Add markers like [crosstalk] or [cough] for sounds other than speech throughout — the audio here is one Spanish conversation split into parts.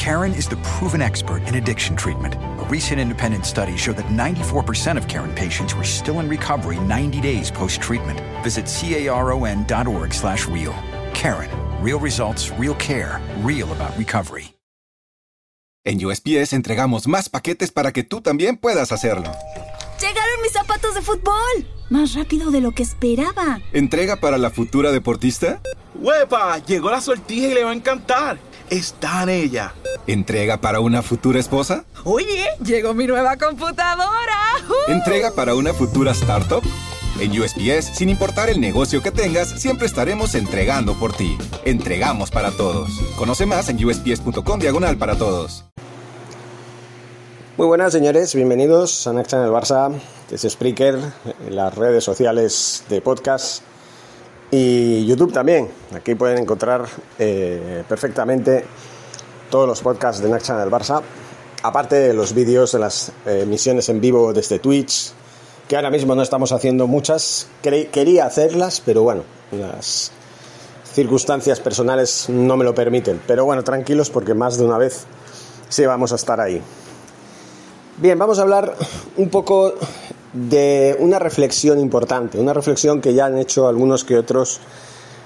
Karen is the proven expert in addiction treatment. A recent independent study showed that 94% of Karen patients were still in recovery 90 days post-treatment. Visit caron.org slash real. Karen. Real results, real care, real about recovery. En USPS entregamos más paquetes para que tú también puedas hacerlo. ¡Llegaron mis zapatos de fútbol! Más rápido de lo que esperaba. ¿Entrega para la futura deportista? ¡Huepa! Llegó la sortija y le va a encantar. Está en ella. ¿Entrega para una futura esposa? Oye, llegó mi nueva computadora. ¿Entrega para una futura startup? En USPS, sin importar el negocio que tengas, siempre estaremos entregando por ti. Entregamos para todos. Conoce más en usps.com diagonal para todos. Muy buenas señores, bienvenidos a Next Channel Barça, desde Spreaker, en las redes sociales de podcast y YouTube también. Aquí pueden encontrar eh, perfectamente todos los podcasts de Next Channel Barça, aparte de los vídeos de las eh, emisiones en vivo desde Twitch, que ahora mismo no estamos haciendo muchas. quería hacerlas, pero bueno, las circunstancias personales no me lo permiten. Pero bueno, tranquilos porque más de una vez sí vamos a estar ahí. Bien, vamos a hablar un poco de una reflexión importante, una reflexión que ya han hecho algunos que otros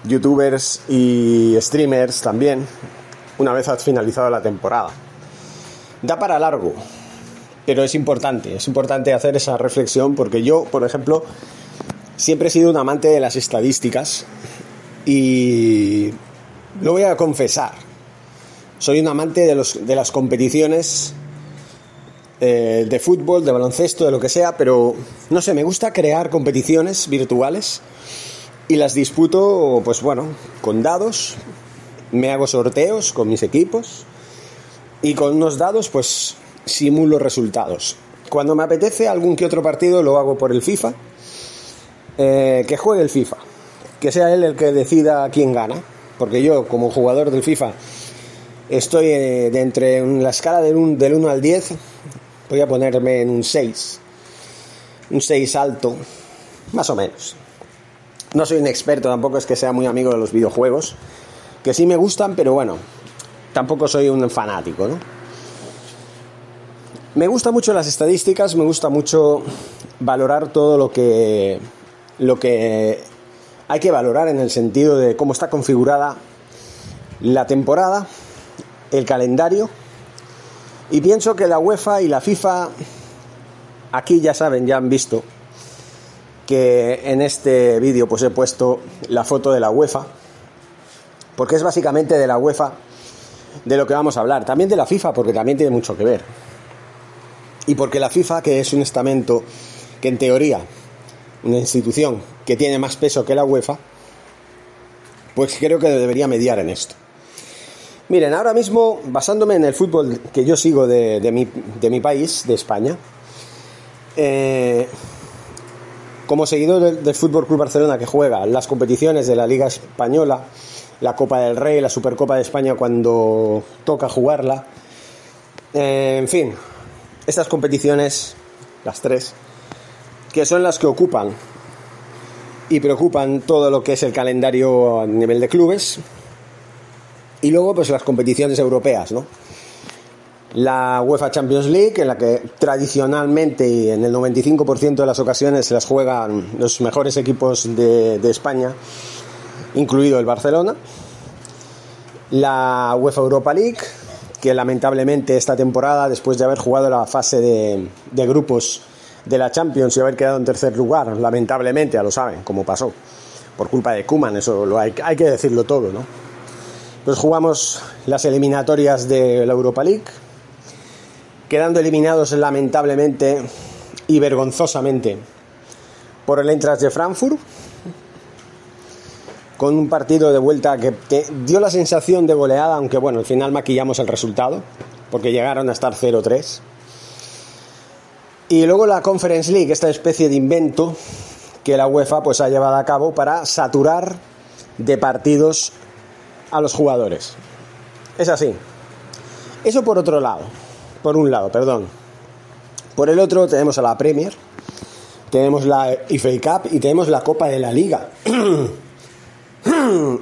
youtubers y streamers también, una vez has finalizado la temporada. Da para largo, pero es importante, es importante hacer esa reflexión porque yo, por ejemplo, siempre he sido un amante de las estadísticas y lo voy a confesar. Soy un amante de, los, de las competiciones eh, de fútbol, de baloncesto, de lo que sea, pero no sé, me gusta crear competiciones virtuales y las disputo, pues bueno, con dados, me hago sorteos con mis equipos y con unos dados, pues simulo resultados. Cuando me apetece algún que otro partido lo hago por el FIFA, eh, que juegue el FIFA, que sea él el que decida quién gana, porque yo como jugador del FIFA estoy eh, de entre la escala del, del 1 al 10 Voy a ponerme en un 6. Un 6 alto, más o menos. No soy un experto, tampoco es que sea muy amigo de los videojuegos, que sí me gustan, pero bueno, tampoco soy un fanático, ¿no? Me gustan mucho las estadísticas, me gusta mucho valorar todo lo que lo que hay que valorar en el sentido de cómo está configurada la temporada, el calendario y pienso que la UEFA y la FIFA, aquí ya saben, ya han visto que en este vídeo pues he puesto la foto de la UEFA, porque es básicamente de la UEFA de lo que vamos a hablar, también de la FIFA, porque también tiene mucho que ver. Y porque la FIFA, que es un estamento que en teoría, una institución que tiene más peso que la UEFA, pues creo que debería mediar en esto. Miren, ahora mismo, basándome en el fútbol que yo sigo de, mi, país, de España, eh, como seguidor del, Fútbol Club Barcelona que juega las competiciones de la Liga Española, la Copa del Rey, la Supercopa de España cuando toca jugarla, eh, en fin, estas competiciones, las tres, que son las que ocupan y preocupan todo lo que es el calendario a nivel de clubes, y luego, pues las competiciones europeas, ¿no? La UEFA Champions League, en la que tradicionalmente y en el 95% de las ocasiones las juegan los mejores equipos de, España, incluido el Barcelona. La UEFA Europa League, que lamentablemente esta temporada, después de haber jugado la fase de, grupos de la Champions y haber quedado en tercer lugar, lamentablemente, ya lo saben, como pasó, por culpa de Kuman, eso lo hay, hay que decirlo todo, ¿no? Pues jugamos las eliminatorias de la Europa League, quedando eliminados lamentablemente y vergonzosamente por el Eintracht de Frankfurt, con un partido de vuelta que dio la sensación de goleada, aunque bueno, al final maquillamos el resultado, porque llegaron a estar 0-3. Y luego la Conference League, esta especie de invento que la UEFA pues ha llevado a cabo para saturar de partidos a los jugadores. Es así. Eso por otro lado. Por un lado, perdón. Por el otro tenemos a la Premier, tenemos la FA Cup y tenemos la Copa de la Liga. [clears throat]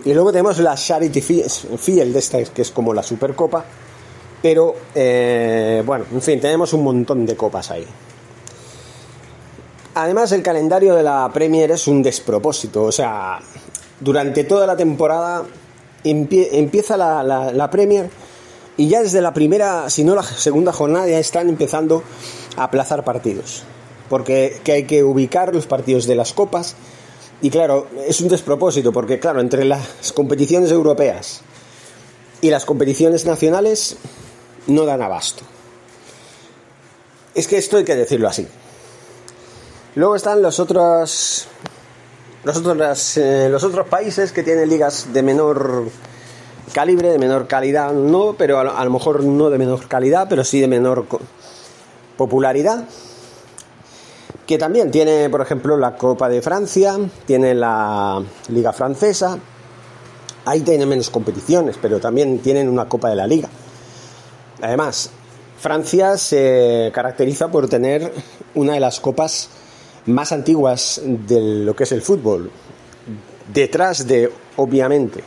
y luego tenemos la Charity Field, esta, que es como la Supercopa, Pero, eh, bueno, en fin, tenemos un montón de copas ahí. Además, el calendario de la Premier es un despropósito. O sea, durante toda la temporada empieza la, la, Premier y ya desde la primera, si no la segunda jornada, ya están empezando a aplazar partidos. Porque hay que ubicar los partidos de las copas. Y claro, es un despropósito, porque claro, entre las competiciones europeas y las competiciones nacionales no dan abasto. Es que esto hay que decirlo así. Luego están los otros los otros, eh, los otros países que tienen ligas de menor calibre, de menor calidad, no, pero a, lo mejor no de menor calidad, pero sí de menor popularidad. Que también tiene, por ejemplo, la Copa de Francia, tiene la Liga Francesa. Ahí tienen menos competiciones, pero también tienen una Copa de la Liga. Además, Francia se caracteriza por tener una de las copas más antiguas de lo que es el fútbol, detrás de, obviamente,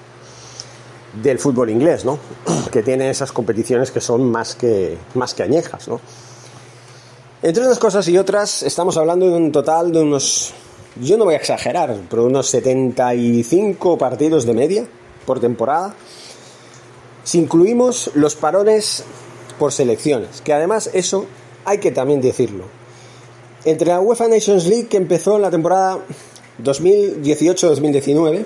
del fútbol inglés, ¿no? [clears throat] Que tiene esas competiciones que son más que, más que añejas, ¿no? Entre unas cosas y otras, estamos hablando de un total de unos, yo no voy a exagerar, pero unos 75 partidos de media por temporada, si incluimos los parones por selecciones, que además eso hay que también decirlo. Entre la UEFA Nations League que empezó en la temporada 2018-2019,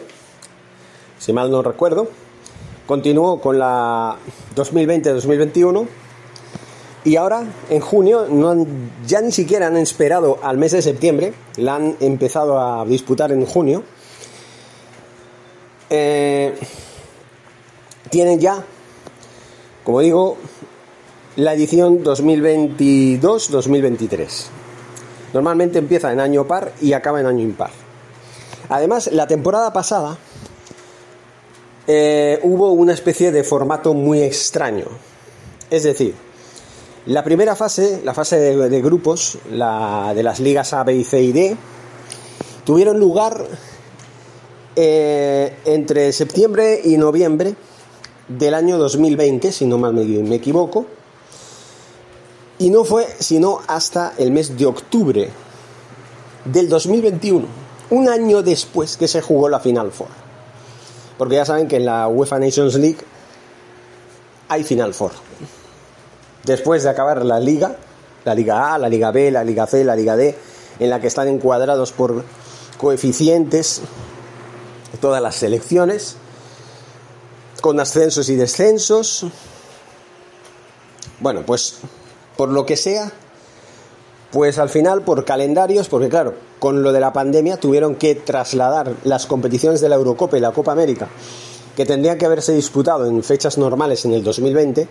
si mal no recuerdo, continuó con la 2020-2021 y ahora en junio no ya ni siquiera han esperado al mes de septiembre, la han empezado a disputar en junio. Eh, tienen ya, como digo, la edición 2022-2023. Normalmente empieza en año par y acaba en año impar. Además, la temporada pasada eh, hubo una especie de formato muy extraño. Es decir, la primera fase, la fase de, grupos, la de las ligas A, B y C y D, tuvieron lugar eh, entre septiembre y noviembre del año 2020, si no mal me equivoco, y no fue sino hasta el mes de octubre del 2021, un año después que se jugó la Final Four. Porque ya saben que en la UEFA Nations League hay Final Four. Después de acabar la liga, la Liga A, la Liga B, la Liga C, la Liga D, en la que están encuadrados por coeficientes todas las selecciones, con ascensos y descensos. Bueno, pues por lo que sea, pues al final por calendarios, porque claro, con lo de la pandemia tuvieron que trasladar las competiciones de la Eurocopa y la Copa América, que tendrían que haberse disputado en fechas normales en el 2020,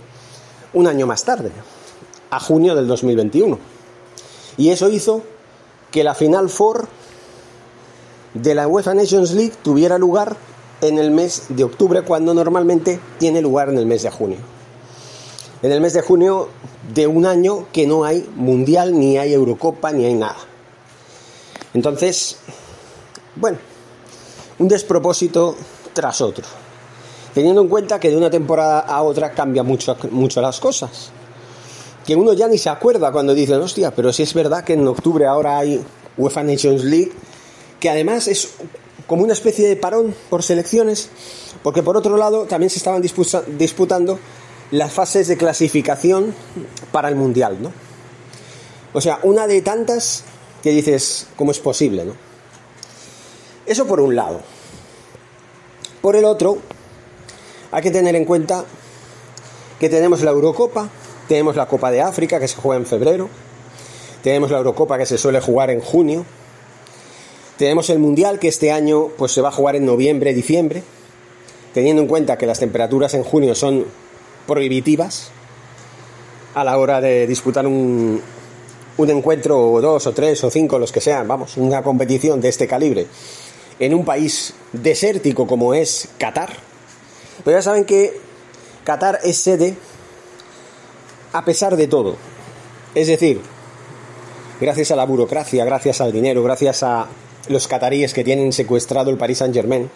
un año más tarde, a junio del 2021. Y eso hizo que la Final Four de la UEFA Nations League tuviera lugar en el mes de octubre, cuando normalmente tiene lugar en el mes de junio en el mes de junio de un año que no hay mundial, ni hay Eurocopa, ni hay nada. Entonces, bueno, un despropósito tras otro. Teniendo en cuenta que de una temporada a otra cambia mucho, mucho las cosas. Que uno ya ni se acuerda cuando dice, hostia, pero si es verdad que en octubre ahora hay UEFA Nations League, que además es como una especie de parón por selecciones, porque por otro lado también se estaban disputando las fases de clasificación para el Mundial, ¿no? O sea, una de tantas que dices, ¿cómo es posible, no? Eso por un lado. Por el otro, hay que tener en cuenta que tenemos la Eurocopa, tenemos la Copa de África que se juega en febrero, tenemos la Eurocopa que se suele jugar en junio, tenemos el Mundial que este año pues se va a jugar en noviembre, diciembre, teniendo en cuenta que las temperaturas en junio son prohibitivas a la hora de disputar un, un encuentro o dos o tres o cinco, los que sean, vamos, una competición de este calibre en un país desértico como es Qatar. Pero ya saben que Qatar es sede a pesar de todo. Es decir, gracias a la burocracia, gracias al dinero, gracias a los cataríes que tienen secuestrado el Paris Saint Germain,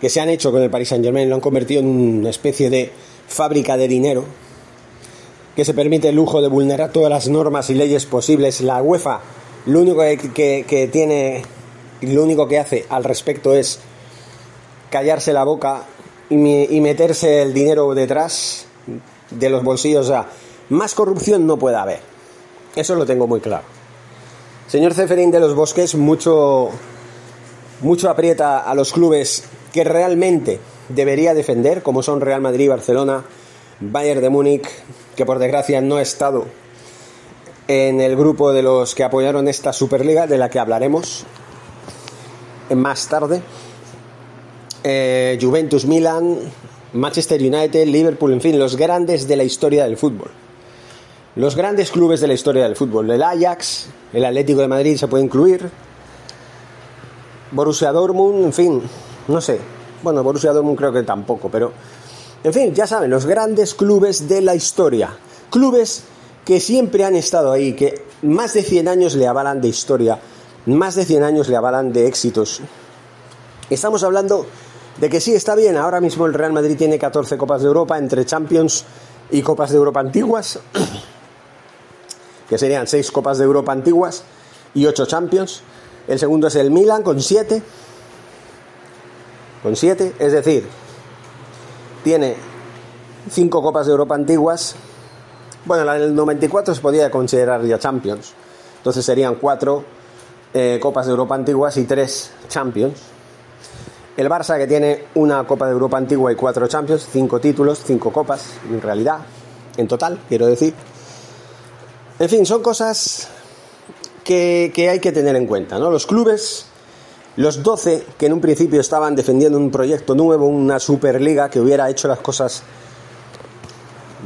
que se han hecho con el Paris Saint Germain, lo han convertido en una especie de fábrica de dinero, que se permite el lujo de vulnerar todas las normas y leyes posibles. La UEFA lo único que, que, tiene, lo único que hace al respecto es callarse la boca y, y, meterse el dinero detrás de los bolsillos. O sea, más corrupción no puede haber. Eso lo tengo muy claro. Señor Ceferín de los Bosques, mucho, mucho aprieta a los clubes que realmente debería defender, como son Real Madrid, Barcelona, Bayern de Múnich, que por desgracia no ha estado en el grupo de los que apoyaron esta Superliga, de la que hablaremos más tarde. Eh, Juventus, Milan, Manchester United, Liverpool, en fin, los grandes de la historia del fútbol. Los grandes clubes de la historia del fútbol. El Ajax, el Atlético de Madrid se puede incluir. Borussia Dortmund, en fin, no sé. Bueno, Borussia Dortmund creo que tampoco, pero en fin, ya saben, los grandes clubes de la historia. Clubes que siempre han estado ahí, que más de 100 años le avalan de historia, más de 100 años le avalan de éxitos. Estamos hablando de que sí, está bien, ahora mismo el Real Madrid tiene 14 Copas de Europa entre Champions y Copas de Europa antiguas, [clears throat] que serían 6 Copas de Europa antiguas y 8 Champions. El segundo es el Milan con 7. Con 7, es decir, tiene cinco Copas de Europa antiguas. Bueno, la del 94 se podía considerar ya Champions. Entonces serían cuatro eh, Copas de Europa antiguas y tres Champions. El Barça que tiene una Copa de Europa antigua y cuatro Champions, cinco títulos, cinco copas, en realidad, en total, quiero decir. En fin, son cosas que hay que tener en cuenta, ¿no? Los clubes los 12 que en un principio estaban defendiendo un proyecto nuevo, una Superliga que hubiera hecho las cosas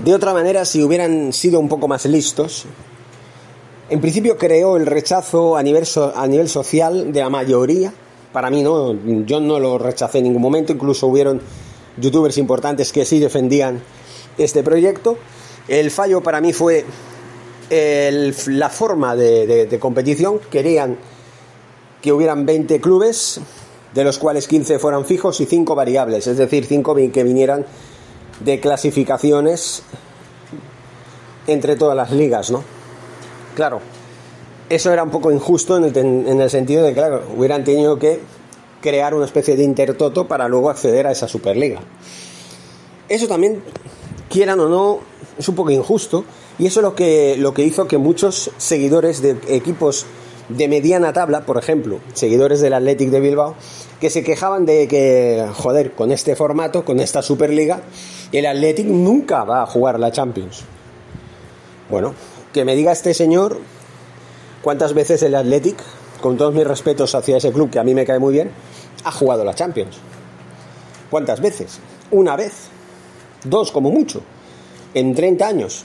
de otra manera si hubieran sido un poco más listos, en principio creó el rechazo a nivel, a nivel social de la mayoría. Para mí no, yo no lo rechacé en ningún momento, incluso hubieron youtubers importantes que sí defendían este proyecto. El fallo para mí fue la forma de, de competición. Querían que hubieran 20 clubes, de los cuales 15 fueran fijos y 5 variables, es decir, 5 que vinieran de clasificaciones entre todas las ligas, ¿no? Claro, eso era un poco injusto en el, en el sentido de que, hubieran tenido que crear una especie de intertoto para luego acceder a esa Superliga. Eso también, quieran o no, es un poco injusto y eso es lo que, lo que hizo que muchos seguidores de equipos de mediana tabla, por ejemplo, seguidores del Athletic de Bilbao, que se quejaban de que, joder, con este formato, con esta Superliga, el Athletic nunca va a jugar la Champions. Bueno, que me diga este señor cuántas veces el Athletic, con todos mis respetos hacia ese club que a mí me cae muy bien, ha jugado la Champions. ¿Cuántas veces? Una vez, dos como mucho, en 30 años.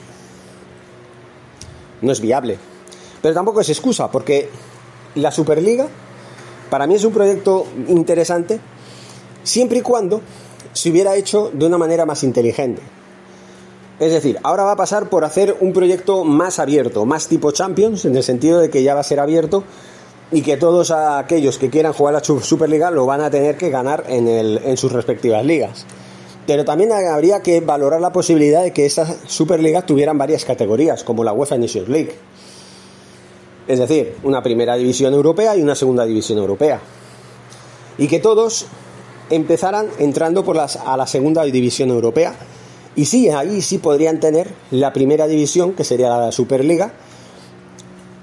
No es viable. Pero tampoco es excusa, porque la Superliga para mí es un proyecto interesante siempre y cuando se hubiera hecho de una manera más inteligente. Es decir, ahora va a pasar por hacer un proyecto más abierto, más tipo Champions, en el sentido de que ya va a ser abierto y que todos aquellos que quieran jugar la Superliga lo van a tener que ganar en, sus respectivas ligas. Pero también habría que valorar la posibilidad de que esas Superligas tuvieran varias categorías, como la UEFA Nations League. Es decir, una primera división europea y una segunda división europea. Y que todos empezaran entrando por las, a la segunda división europea. Y sí, ahí sí podrían tener la primera división, que sería la Superliga,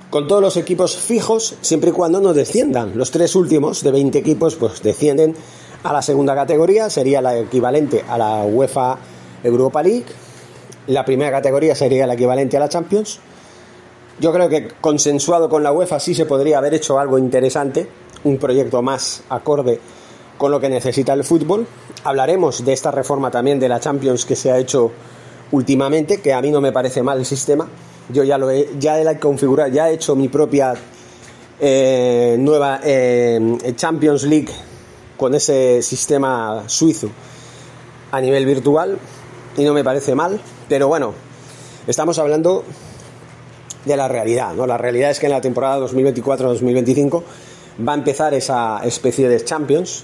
con todos los equipos fijos, siempre y cuando no desciendan. Los tres últimos de 20 equipos, pues descienden a la segunda categoría, sería la equivalente a la UEFA Europa League. La primera categoría sería la equivalente a la Champions yo creo que consensuado con la UEFA sí se podría haber hecho algo interesante, un proyecto más acorde con lo que necesita el fútbol. Hablaremos de esta reforma también de la Champions que se ha hecho últimamente, que a mí no me parece mal el sistema. Yo ya lo he, ya he configurado, ya he hecho mi propia eh, nueva eh, Champions League con ese sistema suizo a nivel virtual y no me parece mal, pero bueno, estamos hablando de la realidad. ¿no? La realidad es que en la temporada 2024-2025 va a empezar esa especie de Champions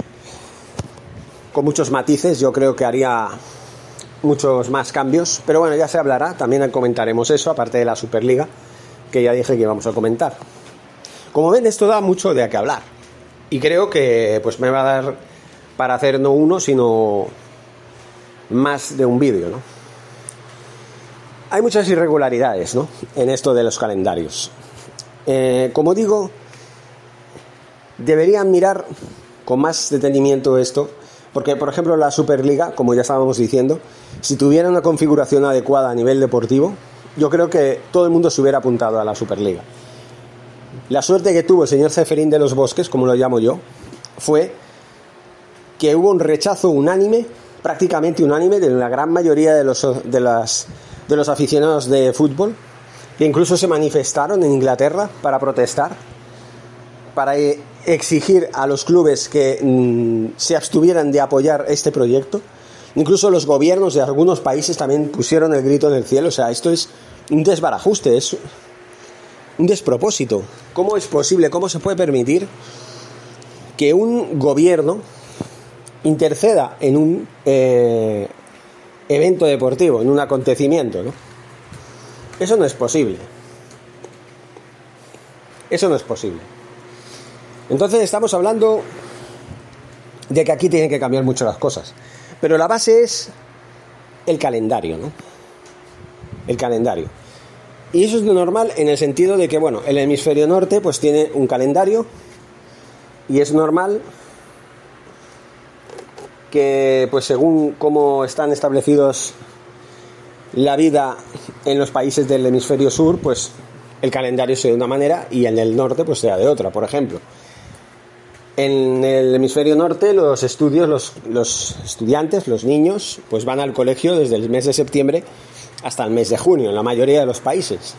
con muchos matices. Yo creo que haría muchos más cambios, pero bueno, ya se hablará, también comentaremos eso, aparte de la Superliga, que ya dije que íbamos a comentar. Como ven, esto da mucho de a qué hablar. Y creo que pues me va a dar para hacer no uno, sino más de un vídeo, ¿no? Hay muchas irregularidades, ¿no? En esto de los calendarios. Eh, como digo, deberían mirar con más detenimiento esto, porque por ejemplo la Superliga, como ya estábamos diciendo, si tuviera una configuración adecuada a nivel deportivo, yo creo que todo el mundo se hubiera apuntado a la Superliga. La suerte que tuvo el señor Ceferín de los Bosques, como lo llamo yo, fue que hubo un rechazo unánime, prácticamente unánime, de la gran mayoría de los, de las, de los aficionados de fútbol, que incluso se manifestaron en Inglaterra para protestar, para exigir a los clubes que mm, se abstuvieran de apoyar este proyecto. Incluso los gobiernos de algunos países también pusieron el grito en el cielo. O sea, esto es un desbarajuste, es un despropósito. ¿Cómo es posible, cómo se puede permitir que un gobierno interceda en un eh, evento deportivo, en un acontecimiento? ¿no? Eso no es posible. Eso no es posible. Entonces estamos hablando de que aquí tienen que cambiar mucho las cosas. Pero la base es el calendario, ¿no? El calendario. Y eso es normal en el sentido de que, bueno, el hemisferio norte pues tiene un calendario y es normal que pues según cómo están establecidos la vida en los países del hemisferio sur, pues el calendario sea de una manera y en el norte pues sea de otra, por ejemplo. En el hemisferio norte los estudios, los, los, estudiantes, los niños, pues van al colegio desde el mes de septiembre hasta el mes de junio, en la mayoría de los países.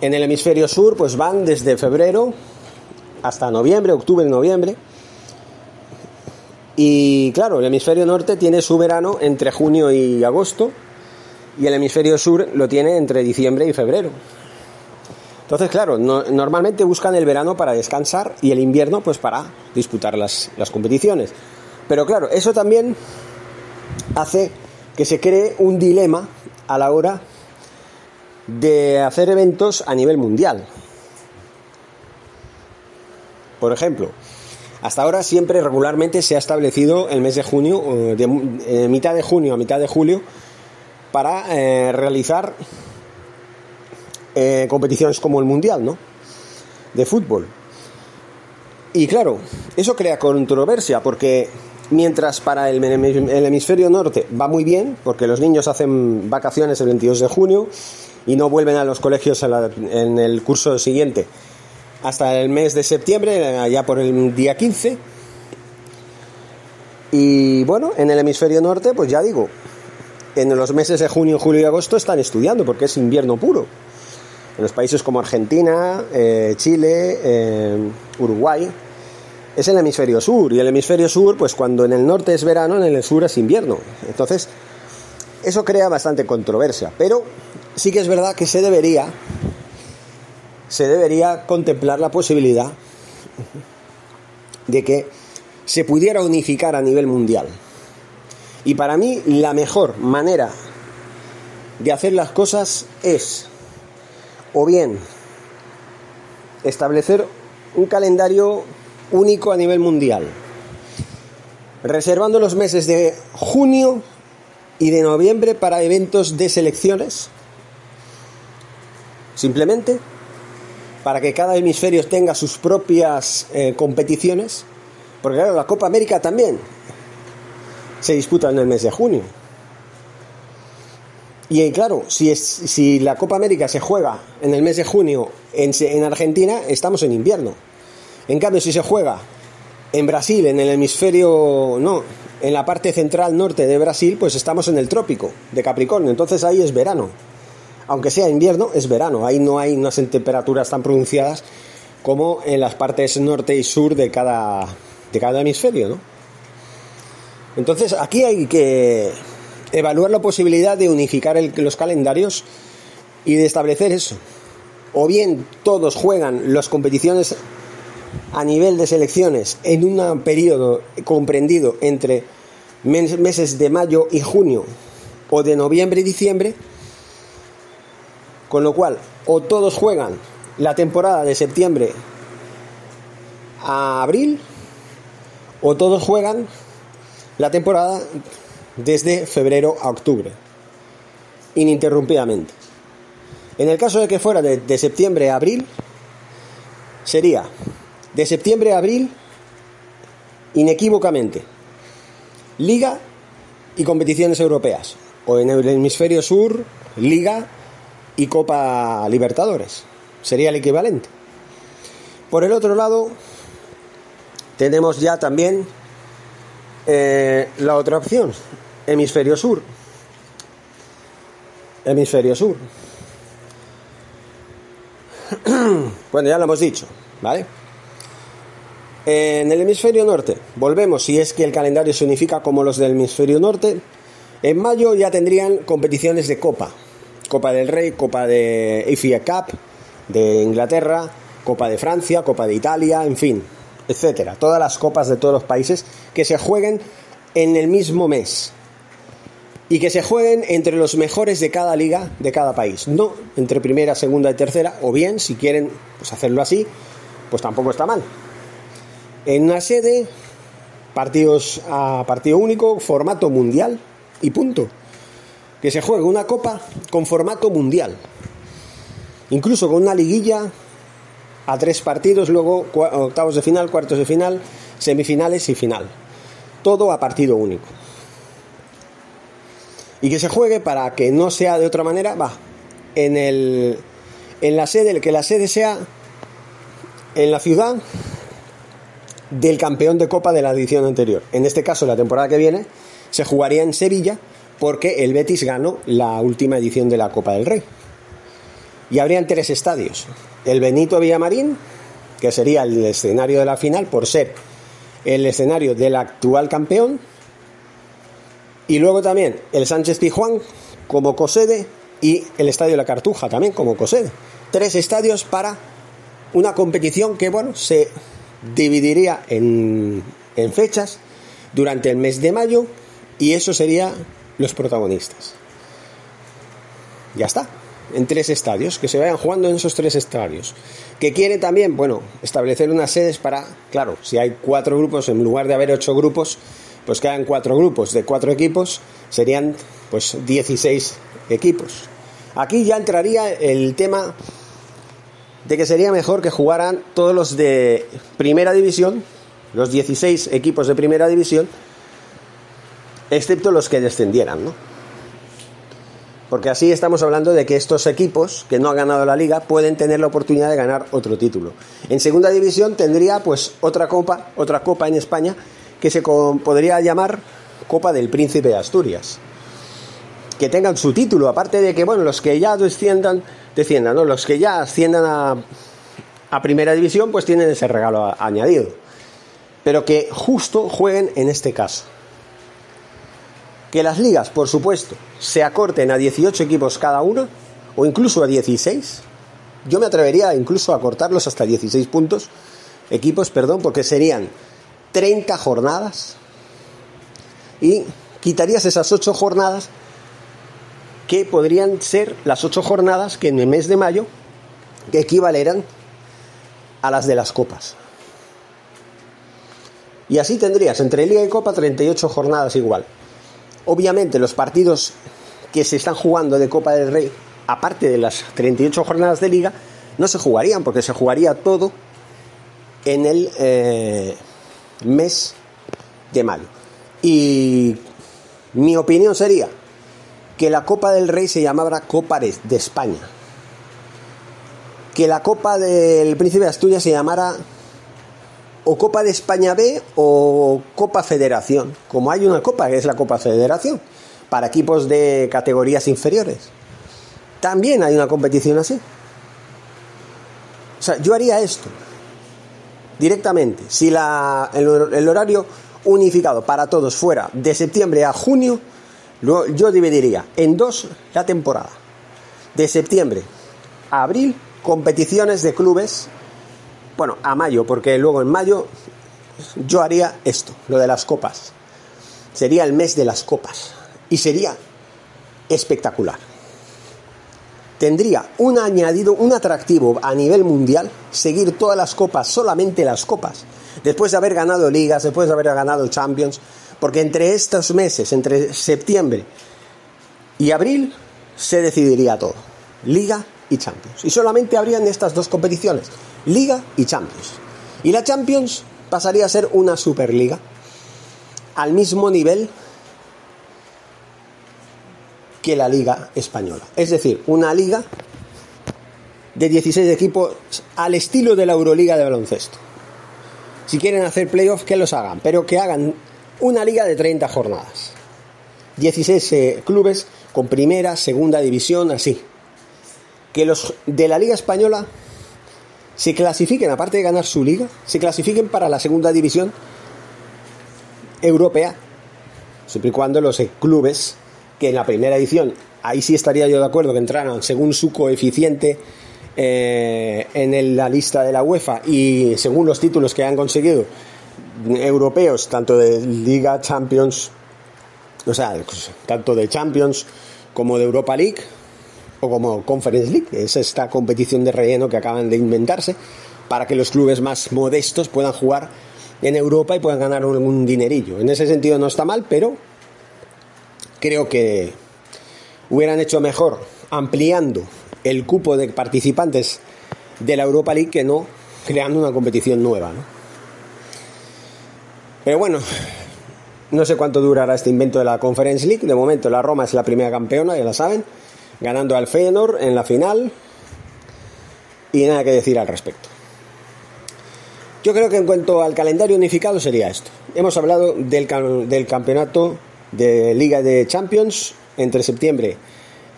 En el hemisferio sur, pues van desde febrero hasta noviembre, octubre, noviembre. Y claro, el hemisferio norte tiene su verano entre junio y agosto y el hemisferio sur lo tiene entre diciembre y febrero. Entonces, claro, normalmente buscan el verano para descansar y el invierno pues para disputar las, las competiciones. Pero claro, eso también hace que se cree un dilema a la hora de hacer eventos a nivel mundial. Por ejemplo, hasta ahora siempre regularmente se ha establecido el mes de junio, de, eh, mitad de junio a mitad de julio, para eh, realizar eh, competiciones como el Mundial, ¿no? De fútbol. Y claro, eso crea controversia porque mientras para el, hemisferio norte va muy bien, porque los niños hacen vacaciones el 22 de junio y no vuelven a los colegios en el curso siguiente hasta el mes de septiembre, allá por el día 15. Y bueno, en el hemisferio norte, pues ya digo, en los meses de junio, julio y agosto están estudiando porque es invierno puro en los países como Argentina, eh, Chile, eh, Uruguay, es el hemisferio sur. Y el hemisferio sur, pues cuando en el norte es verano, en el sur es invierno. Entonces, eso crea bastante controversia. Pero sí que es verdad que se debería, se debería contemplar la posibilidad de que se pudiera unificar a nivel mundial. Y para mí la mejor manera de hacer las cosas es o bien establecer un calendario único a nivel mundial, reservando los meses de junio y de noviembre para eventos de selecciones, simplemente para que cada hemisferio tenga sus propias eh, competiciones, porque claro, la Copa América también se disputa en el mes de junio. Y claro, si, si la Copa América se juega en el mes de junio en, Argentina, estamos en invierno. En cambio, si se juega en Brasil, en el hemisferio, no, en la parte central norte de Brasil, pues estamos en el trópico de Capricornio. Entonces ahí es verano. Aunque sea invierno, es verano. Ahí no hay unas temperaturas tan pronunciadas como en las partes norte y sur de cada, de cada hemisferio, ¿no? Entonces aquí hay que evaluar la posibilidad de unificar los calendarios y de establecer eso. O bien todos juegan las competiciones a nivel de selecciones en un periodo comprendido entre meses de mayo y junio o de noviembre y diciembre, con lo cual o todos juegan la temporada de septiembre a abril o todos juegan la temporada desde febrero a octubre, ininterrumpidamente. En el caso de que fuera de, septiembre a abril, sería de septiembre a abril inequívocamente liga y competiciones europeas o en el hemisferio sur liga y copa libertadores. Sería el equivalente. Por el otro lado tenemos ya también eh, la otra opción hemisferio sur. Hemisferio sur. [clears throat] Bueno ya lo hemos dicho vale en el hemisferio norte, volvemos, si es que el calendario se unifica como los del hemisferio norte, en mayo ya tendrían competiciones de Copa. Copa del Rey, Copa de FA Cup de Inglaterra, Copa de Francia, Copa de Italia, en fin, etcétera. Todas las copas de todos los países que se jueguen en el mismo mes. Y que se jueguen entre los mejores de cada liga de cada país. No entre primera, segunda y tercera. O bien, si quieren pues, hacerlo así, pues tampoco está mal en una sede, partidos a partido único, formato mundial y punto. Que se juegue una copa con formato mundial. Incluso con una liguilla a tres partidos, luego octavos de final, cuartos de final, semifinales y final. Todo a partido único. Y que se juegue para que no sea de otra manera, va, en, el, en la sede, que la sede sea en la ciudad del campeón de Copa de la edición anterior. En este caso, la temporada que viene, se jugaría en Sevilla porque el Betis ganó la última edición de la Copa del Rey. Y habrían tres estadios. El Benito Villamarín, que sería el escenario de la final por ser el escenario del actual campeón. Y luego también el Sánchez Pijuán como cosede y el Estadio La Cartuja también como cosede. Tres estadios para una competición que, bueno, se dividiría en, fechas durante el mes de mayo y eso sería los protagonistas. Ya está, en tres estadios, que se vayan jugando en esos tres estadios. Que quiere también, bueno, establecer unas sedes para, claro, si hay cuatro grupos, en lugar de haber ocho grupos, pues que hagan cuatro grupos de cuatro equipos, serían pues 16 equipos. Aquí ya entraría el tema de que sería mejor que jugaran todos los de primera división, los 16 equipos de primera división, excepto los que descendieran, ¿no? Porque así estamos hablando de que estos equipos que no han ganado la liga pueden tener la oportunidad de ganar otro título. En segunda división tendría pues otra copa, otra copa en España que se podría llamar Copa del Príncipe de Asturias. Que tengan su título, aparte de que bueno, los que ya desciendan desciendan, ¿no? Los que ya asciendan a, a primera división, pues tienen ese regalo añadido. Pero que justo jueguen en este caso. Que las ligas, por supuesto, se acorten a 18 equipos cada uno, o incluso a 16. Yo me atrevería incluso a cortarlos hasta 16 puntos, equipos, perdón, porque serían 30 jornadas. Y quitarías esas 8 jornadas que podrían ser las ocho jornadas que en el mes de mayo equivaleran a las de las copas. Y así tendrías entre Liga y Copa 38 jornadas igual. Obviamente los partidos que se están jugando de Copa del Rey, aparte de las 38 jornadas de Liga, no se jugarían porque se jugaría todo en el eh, mes de mayo. Y mi opinión sería que la Copa del Rey se llamara Copa de España. Que la Copa del Príncipe de Asturias se llamara o Copa de España B o Copa Federación. Como hay una copa que es la Copa Federación para equipos de categorías inferiores. También hay una competición así. O sea, yo haría esto directamente. Si la, el horario unificado para todos fuera de septiembre a junio, yo dividiría en dos la temporada. De septiembre a abril, competiciones de clubes. Bueno, a mayo, porque luego en mayo yo haría esto, lo de las copas. Sería el mes de las copas. Y sería espectacular. Tendría un añadido, un atractivo a nivel mundial seguir todas las copas, solamente las copas, después de haber ganado ligas, después de haber ganado Champions, porque entre estos meses, entre septiembre y abril, se decidiría todo. Liga y Champions. Y solamente habrían estas dos competiciones, Liga y Champions. Y la Champions pasaría a ser una Superliga al mismo nivel que la Liga Española. Es decir, una liga de 16 equipos al estilo de la Euroliga de baloncesto. Si quieren hacer playoffs, que los hagan, pero que hagan una liga de 30 jornadas. 16 eh, clubes con primera, segunda división, así. Que los de la Liga Española se clasifiquen, aparte de ganar su liga, se clasifiquen para la segunda división europea, siempre y cuando los clubes que en la primera edición, ahí sí estaría yo de acuerdo que entraran según su coeficiente eh, en la lista de la UEFA y según los títulos que han conseguido europeos, tanto de Liga Champions, o sea, tanto de Champions como de Europa League o como Conference League, es esta competición de relleno que acaban de inventarse para que los clubes más modestos puedan jugar en Europa y puedan ganar un, dinerillo. En ese sentido no está mal, pero creo que hubieran hecho mejor ampliando el cupo de participantes de la Europa League que no creando una competición nueva. Pero bueno, no sé cuánto durará este invento de la Conference League. De momento la Roma es la primera campeona, ya la saben, ganando al Feyenoord en la final. Y nada que decir al respecto. Yo creo que en cuanto al calendario unificado sería esto. Hemos hablado del, del campeonato de Liga de Champions entre septiembre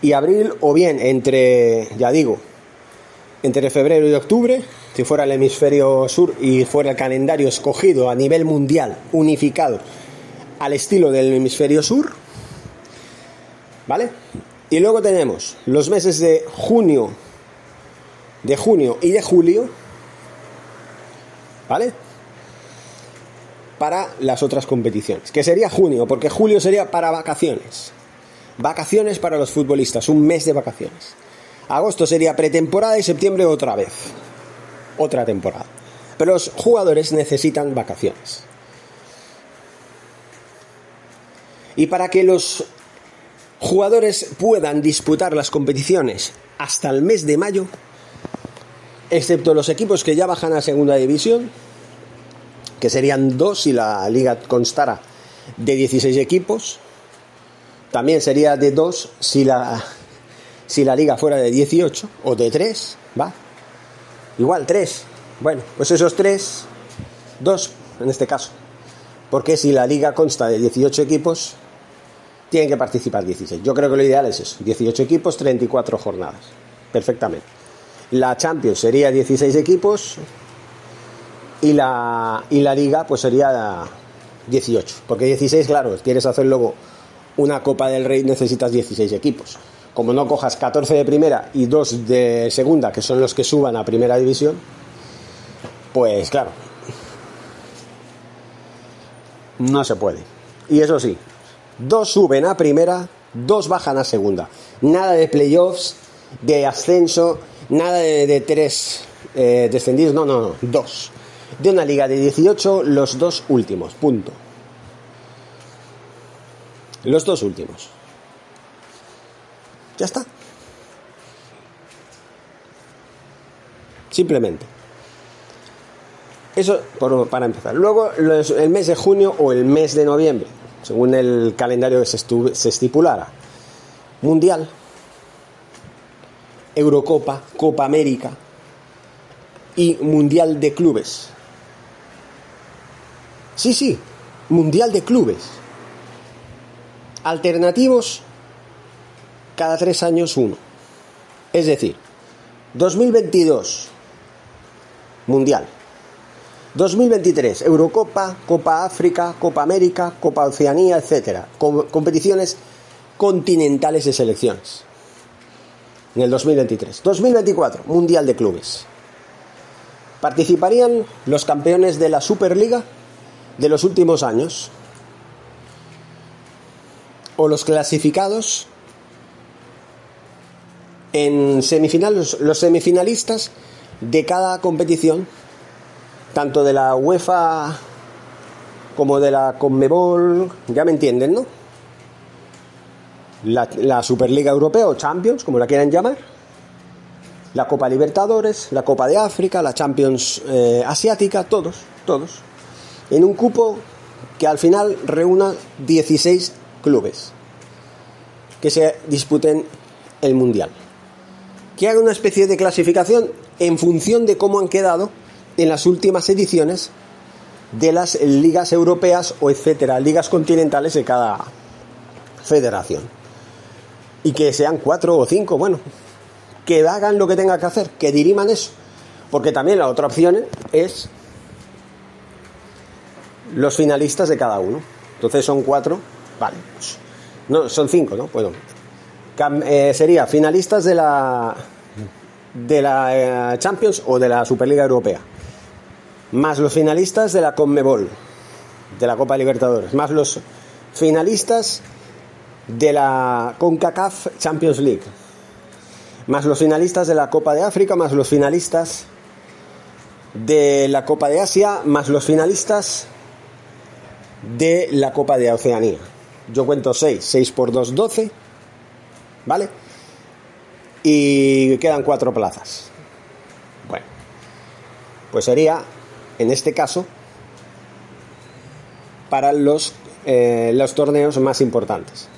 y abril, o bien entre, ya digo, entre febrero y octubre, si fuera el hemisferio sur y fuera el calendario escogido a nivel mundial, unificado, al estilo del hemisferio sur, ¿vale? Y luego tenemos los meses de junio, de junio y de julio, ¿vale? Para las otras competiciones, que sería junio, porque julio sería para vacaciones. Vacaciones para los futbolistas, un mes de vacaciones. Agosto sería pretemporada y septiembre otra vez. Otra temporada. Pero los jugadores necesitan vacaciones. Y para que los jugadores puedan disputar las competiciones hasta el mes de mayo, excepto los equipos que ya bajan a segunda división, que serían dos si la liga constara de 16 equipos, también sería de dos si la, si la liga fuera de 18 o de 3, ¿va? Igual, 3. Bueno, pues esos tres, dos en este caso. Porque si la liga consta de 18 equipos, tienen que participar 16. Yo creo que lo ideal es eso, 18 equipos, 34 jornadas. Perfectamente. La Champions sería 16 equipos y la, y la Liga pues sería 18. Porque 16, claro, quieres hacer luego una Copa del Rey necesitas 16 equipos. Como no cojas 14 de primera y 2 de segunda, que son los que suban a primera división, pues claro, no se puede. Y eso sí, dos suben a primera, dos bajan a segunda. Nada de playoffs, de ascenso, Nada de, tres eh, descendidos, no, no, no, dos. De una liga de 18, los dos últimos, punto. Los dos últimos. Ya está. Simplemente. Eso para empezar. Luego el mes de junio o el mes de noviembre, según el calendario que se estipulara. Mundial, Eurocopa, Copa América y Mundial de Clubes. Sí, sí, Mundial de Clubes. Alternativos cada tres años uno. Es decir, 2022, Mundial. 2023, Eurocopa, Copa África, Copa América, Copa Oceanía, etc. competiciones continentales de selecciones en el 2023. 2024, Mundial de Clubes. Participarían los campeones de la Superliga de los últimos años o los clasificados en semifinales, los semifinalistas de cada competición, tanto de la UEFA como de la Conmebol, ya me entienden, ¿no? La, Superliga Europea o Champions, como la quieran llamar, la Copa Libertadores, la Copa de África, la Champions eh, Asiática, todos, todos, en un cupo que al final reúna 16 clubes que se disputen el Mundial. Que haga una especie de clasificación en función de cómo han quedado en las últimas ediciones de las ligas europeas o etcétera, ligas continentales de cada federación. Y que sean cuatro o cinco, bueno, que hagan lo que tenga que hacer, que diriman eso. Porque también la otra opción es los finalistas de cada uno. Entonces son cuatro, vale. Pues, no, son cinco, ¿no? Bueno, eh, sería finalistas de la de la eh, Champions o de la Superliga Europea, más los finalistas de la Conmebol, de la Copa Libertadores, más los finalistas de la CONCACAF Champions League, más los finalistas de la Copa de África, más los finalistas de la Copa de Asia, más los finalistas de la Copa de Oceanía. Yo cuento 6, 6 por 2, 12, ¿vale? Y quedan 4 plazas. Bueno, pues sería, en este caso, para los, eh, los torneos más importantes.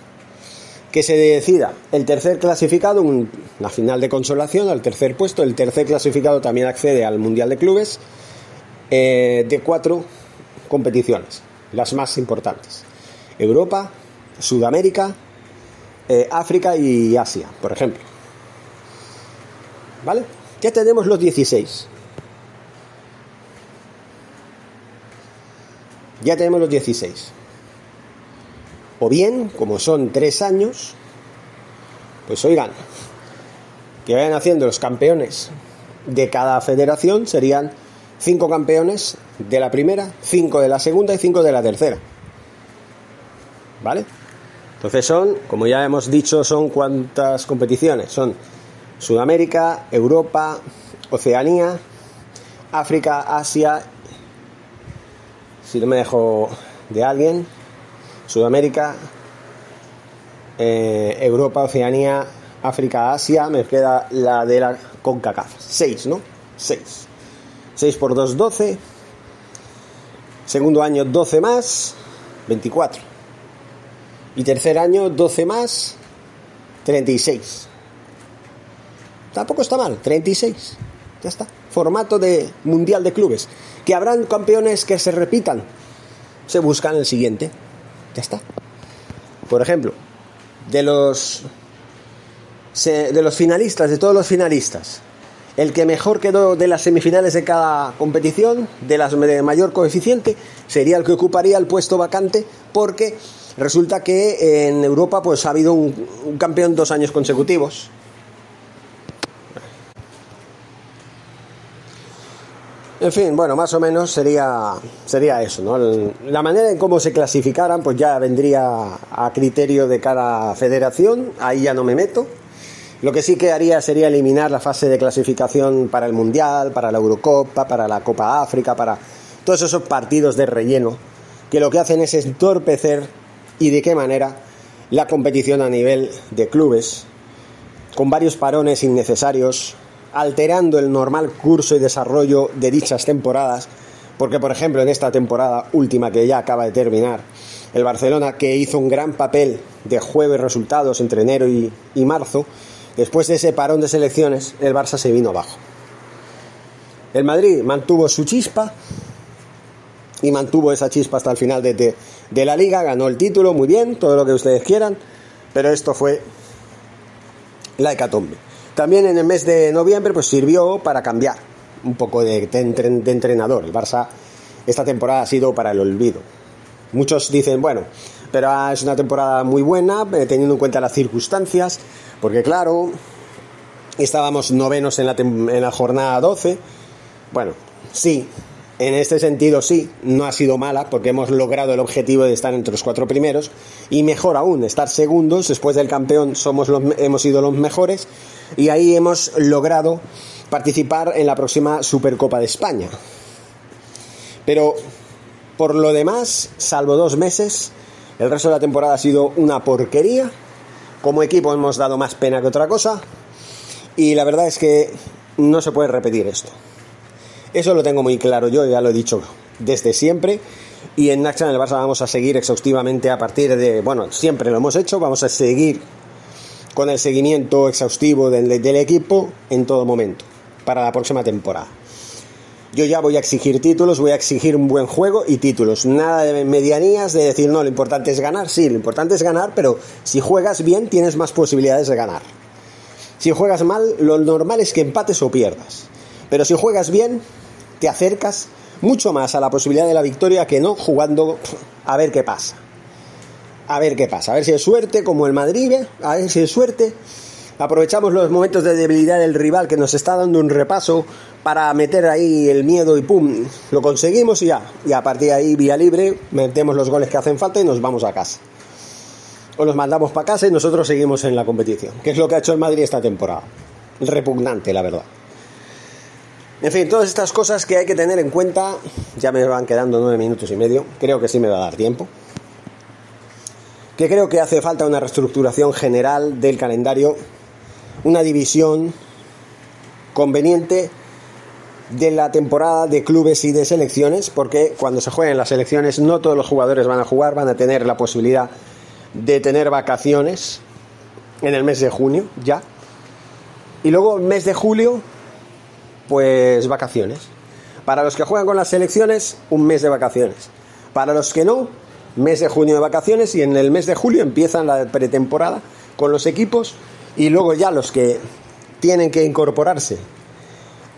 Que se decida el tercer clasificado, una final de consolación, al tercer puesto. El tercer clasificado también accede al Mundial de Clubes eh, de cuatro competiciones las más importantes. Europa, Sudamérica, eh, África y Asia, por ejemplo. ¿Vale? Ya tenemos los 16. Ya tenemos los 16. O bien, como son tres años, pues oigan, que vayan haciendo los campeones de cada federación serían cinco campeones de la primera, cinco de la segunda y cinco de la tercera. ¿Vale? Entonces son, como ya hemos dicho, son cuántas competiciones. Son Sudamérica, Europa, Oceanía, África, Asia, si no me dejo de alguien, Sudamérica, eh, Europa, Oceanía, África, Asia, me queda la de la CONCACAF. Seis, ¿no? Seis. 6 por 2, 12. Segundo año, 12 más, 24. Y tercer año, 12 más, 36. Tampoco está mal, 36. Ya está. Formato de Mundial de Clubes. Que habrán campeones que se repitan. Se buscan el siguiente. Ya está. Por ejemplo, de los de los finalistas, de todos los finalistas, el que mejor quedó de las semifinales de cada competición, de las de mayor coeficiente, sería el que ocuparía el puesto vacante porque resulta que en Europa pues ha habido un, campeón dos años consecutivos. En fin, bueno, más o menos sería, sería eso, ¿no? La manera en cómo se clasificaran, pues ya vendría a criterio de cada federación, ahí ya no me meto. Lo que sí que haría sería eliminar la fase de clasificación para el Mundial, para la Eurocopa, para la Copa África, para todos esos partidos de relleno, que lo que hacen es entorpecer y de qué manera la competición a nivel de clubes, con varios parones innecesarios, alterando el normal curso y desarrollo de dichas temporadas, porque por ejemplo en esta temporada última que ya acaba de terminar, el Barcelona que hizo un gran papel de juego y resultados entre enero y, marzo, Después de ese parón de selecciones, el Barça se vino abajo. El Madrid mantuvo su chispa y mantuvo esa chispa hasta el final de, la liga, ganó el título, muy bien, todo lo que ustedes quieran, pero esto fue la hecatombe. También en el mes de noviembre pues sirvió para cambiar un poco de, entrenador. El Barça esta temporada ha sido para el olvido. Muchos dicen, bueno, pero es una temporada muy buena, eh, teniendo en cuenta las circunstancias, porque claro, estábamos novenos en la, en la jornada 12. Bueno, sí, en este sentido sí, no ha sido mala porque hemos logrado el objetivo de estar entre los cuatro primeros y mejor aún, estar segundos, después del campeón somos los, hemos sido los mejores, y ahí hemos logrado participar en la próxima Supercopa de España. Pero por lo demás, salvo dos meses, el resto de la temporada ha sido una porquería. Como equipo hemos dado más pena que otra cosa. Y la verdad es que no se puede repetir esto. Eso lo tengo muy claro yo, ya lo he dicho desde siempre. Y en Naxa en el Barça vamos a seguir exhaustivamente a partir de, bueno, siempre lo hemos hecho, vamos a seguir con el seguimiento exhaustivo del, equipo en todo momento para la próxima temporada. Yo ya voy a exigir títulos, voy a exigir un buen juego y títulos. Nada de medianías, de decir, no, lo importante es ganar. Sí, lo importante es ganar, pero si juegas bien tienes más posibilidades de ganar. Si juegas mal, lo normal es que empates o pierdas. Pero si juegas bien, te acercas mucho más a la posibilidad de la victoria que no jugando a ver qué pasa. A ver qué pasa. A ver si es suerte, como el Madrid, ¿eh? a ver si es suerte. Aprovechamos los momentos de debilidad del rival que nos está dando un repaso para meter ahí el miedo y pum, lo conseguimos y ya. Y a partir de ahí, vía libre, metemos los goles que hacen falta y nos vamos a casa. O los mandamos para casa y nosotros seguimos en la competición, que es lo que ha hecho el Madrid esta temporada. Repugnante, la verdad. En fin, todas estas cosas que hay que tener en cuenta, ya me van quedando nueve minutos y medio, creo que sí me va a dar tiempo. Que creo que hace falta una reestructuración general del calendario una división conveniente de la temporada de clubes y de selecciones, porque cuando se jueguen las selecciones no todos los jugadores van a jugar, van a tener la posibilidad de tener vacaciones en el mes de junio ya. Y luego el mes de julio, pues vacaciones. Para los que juegan con las selecciones, un mes de vacaciones. Para los que no, mes de junio de vacaciones y en el mes de julio empiezan la pretemporada con los equipos y luego ya los que tienen que incorporarse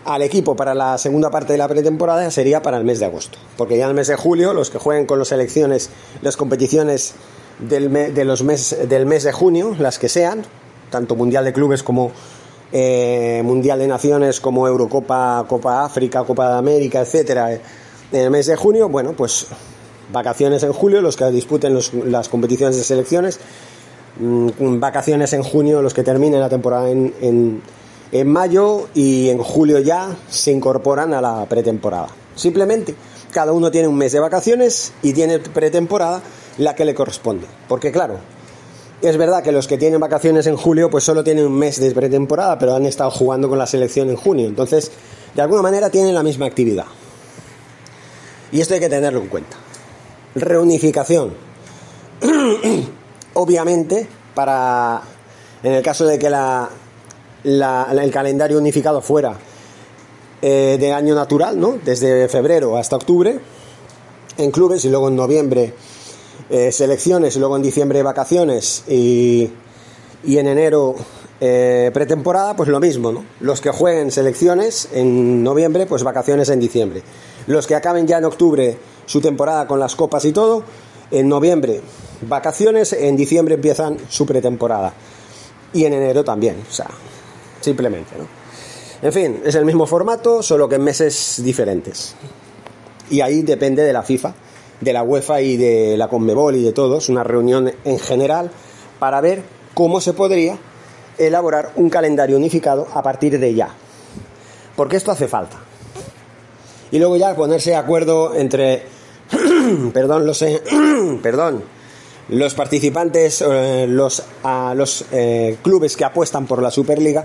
al equipo para la segunda parte de la pretemporada sería para el mes de agosto. Porque ya en el mes de julio, los que jueguen con las selecciones, las competiciones del, de los mes, del mes de junio, las que sean, tanto Mundial de Clubes como eh, Mundial de Naciones, como Eurocopa, Copa África, Copa de América, etcétera, en el mes de junio, bueno, pues vacaciones en julio, los que disputen las competiciones de selecciones, Mm, vacaciones en junio, los que terminen la temporada en, en, mayo y en julio ya se incorporan a la pretemporada. Simplemente, cada uno tiene un mes de vacaciones y tiene pretemporada la que le corresponde. Porque claro, es verdad que los que tienen vacaciones en julio pues solo tienen un mes de pretemporada, pero han estado jugando con la selección en junio. Entonces, de alguna manera tienen la misma actividad. Y esto hay que tenerlo en cuenta. Reunificación. obviamente, para, en el caso de que la, el calendario unificado fuera eh, de año natural, ¿no? Desde febrero hasta octubre, en clubes y luego en noviembre eh, selecciones y luego en diciembre vacaciones y, y en enero eh, pretemporada, pues lo mismo, ¿no? Los que jueguen selecciones en noviembre, pues vacaciones en diciembre. Los que acaben ya en octubre su temporada con las copas y todo, en noviembre vacaciones, en diciembre empiezan su pretemporada y en enero también, o sea, simplemente, ¿no? En fin, es el mismo formato, solo que en meses diferentes. Y ahí depende de la FIFA, de la UEFA y de la Conmebol y de todos, una reunión en general para ver cómo se podría elaborar un calendario unificado a partir de ya. Porque esto hace falta. Y luego ya ponerse de acuerdo entre [clears throat] perdón, lo sé, [clears throat] perdón, los participantes, eh, los, a los eh, clubes que apuestan por la Superliga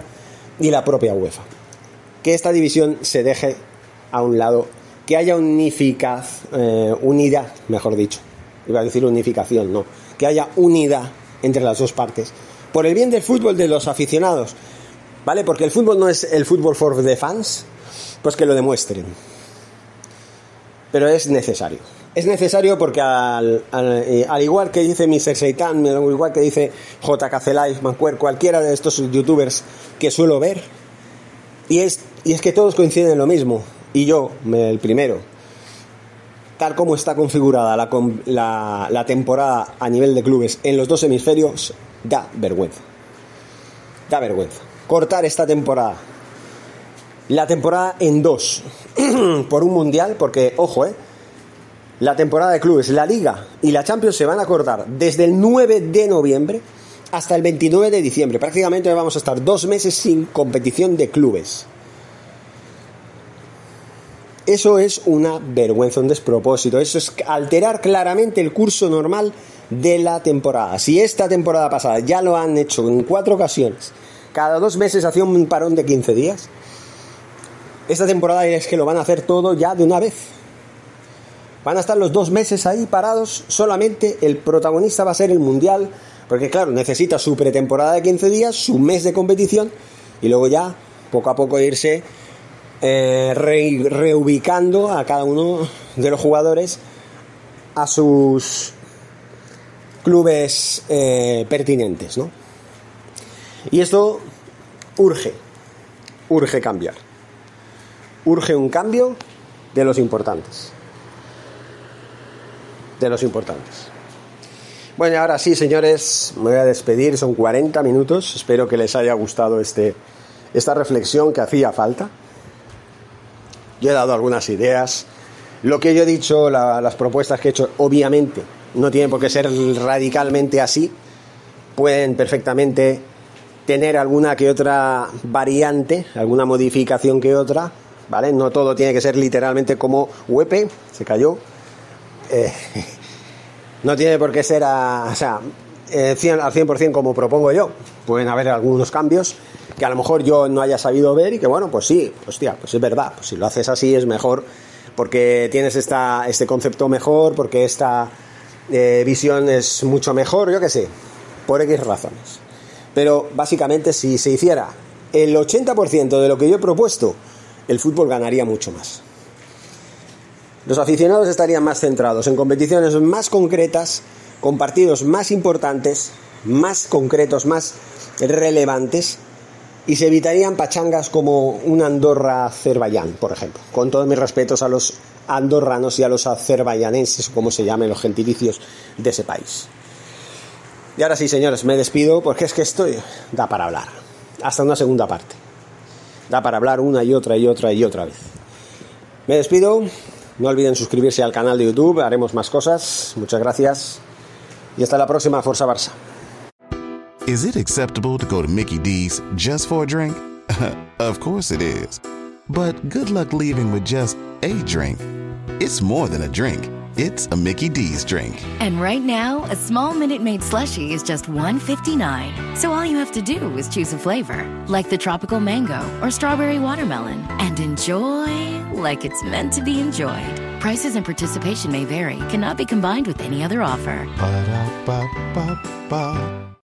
y la propia UEFA. Que esta división se deje a un lado, que haya unificaz, eh, unidad, mejor dicho, iba a decir unificación, no, que haya unidad entre las dos partes, por el bien del fútbol de los aficionados, ¿vale? Porque el fútbol no es el fútbol for the fans, pues que lo demuestren pero es necesario. Es necesario porque al, eh, igual que dice Mr. Seitan, al igual que dice JKC Live, Mancuer, cualquiera de estos youtubers que suelo ver, y es, y es que todos coinciden en lo mismo, y yo, el primero, tal como está configurada la, la temporada a nivel de clubes en los dos hemisferios, da vergüenza. Da vergüenza. Cortar esta temporada la temporada en dos [clears throat] por un mundial, porque, ojo, eh, la temporada de clubes, la liga y la Champions se van a cortar desde el 9 de noviembre hasta el 29 de diciembre. Prácticamente vamos a estar dos meses sin competición de clubes. Eso es una vergüenza, un despropósito. Eso es alterar claramente el curso normal de la temporada. Si esta temporada pasada ya lo han hecho en cuatro ocasiones, cada dos meses hacía un parón de 15 días, esta temporada es que lo van a hacer todo ya de una vez. Van a estar los dos meses ahí parados, solamente el protagonista va a ser el Mundial, porque claro, necesita su pretemporada de 15 días, su mes de competición, y luego ya, poco a poco irse eh, reubicando a cada uno de los jugadores a sus clubes eh, pertinentes, ¿no? Y esto urge, urge cambiar. Urge un cambio de los importantes. De los importantes. Bueno, ahora sí, señores, me voy a despedir, son 40 minutos. Espero que les haya gustado este, esta reflexión que hacía falta. Yo he dado algunas ideas. Lo que yo he dicho, las propuestas que he hecho, obviamente, no tienen por qué ser radicalmente así. Pueden perfectamente tener alguna que otra variante, alguna modificación que otra, ¿vale? No todo tiene que ser literalmente como Wepe, se cayó. Eh, [laughs] no tiene por qué ser a, o sea, eh, al 100% como propongo yo. Pueden haber algunos cambios que a lo mejor yo no haya sabido ver y que bueno, pues sí, hostia, pues es verdad, pues si lo haces así es mejor porque tienes esta, este concepto mejor, porque esta eh, visión es mucho mejor, yo qué sé, por X razones. Pero básicamente si se hiciera el 80% de lo que yo he propuesto, el fútbol ganaría mucho más. Los aficionados estarían más centrados en competiciones más concretas, con partidos más importantes, más concretos, más relevantes y se evitarían pachangas como un Andorra-Azerbaiyán, por ejemplo. Con todos mis respetos a los andorranos y a los azerbaiyanenses, como se llamen los gentilicios de ese país. Y ahora sí, señores, me despido porque es que estoy da para hablar. Hasta una segunda parte. Da para hablar una y otra y otra y otra vez. Me despido. No olviden suscribirse al canal de YouTube. Haremos más cosas. Muchas gracias. Y hasta la próxima, Forza Barça. Is it acceptable to go to Mickey D's just for a drink? [laughs] of course it is. But good luck leaving with just a drink. It's more than a drink. It's a Mickey D's drink. And right now, a small Minute Maid slushie is just $1.59. So all you have to do is choose a flavor, like the tropical mango or strawberry watermelon, and enjoy like it's meant to be enjoyed. Prices and participation may vary, cannot be combined with any other offer. Ba-da-ba-ba-ba.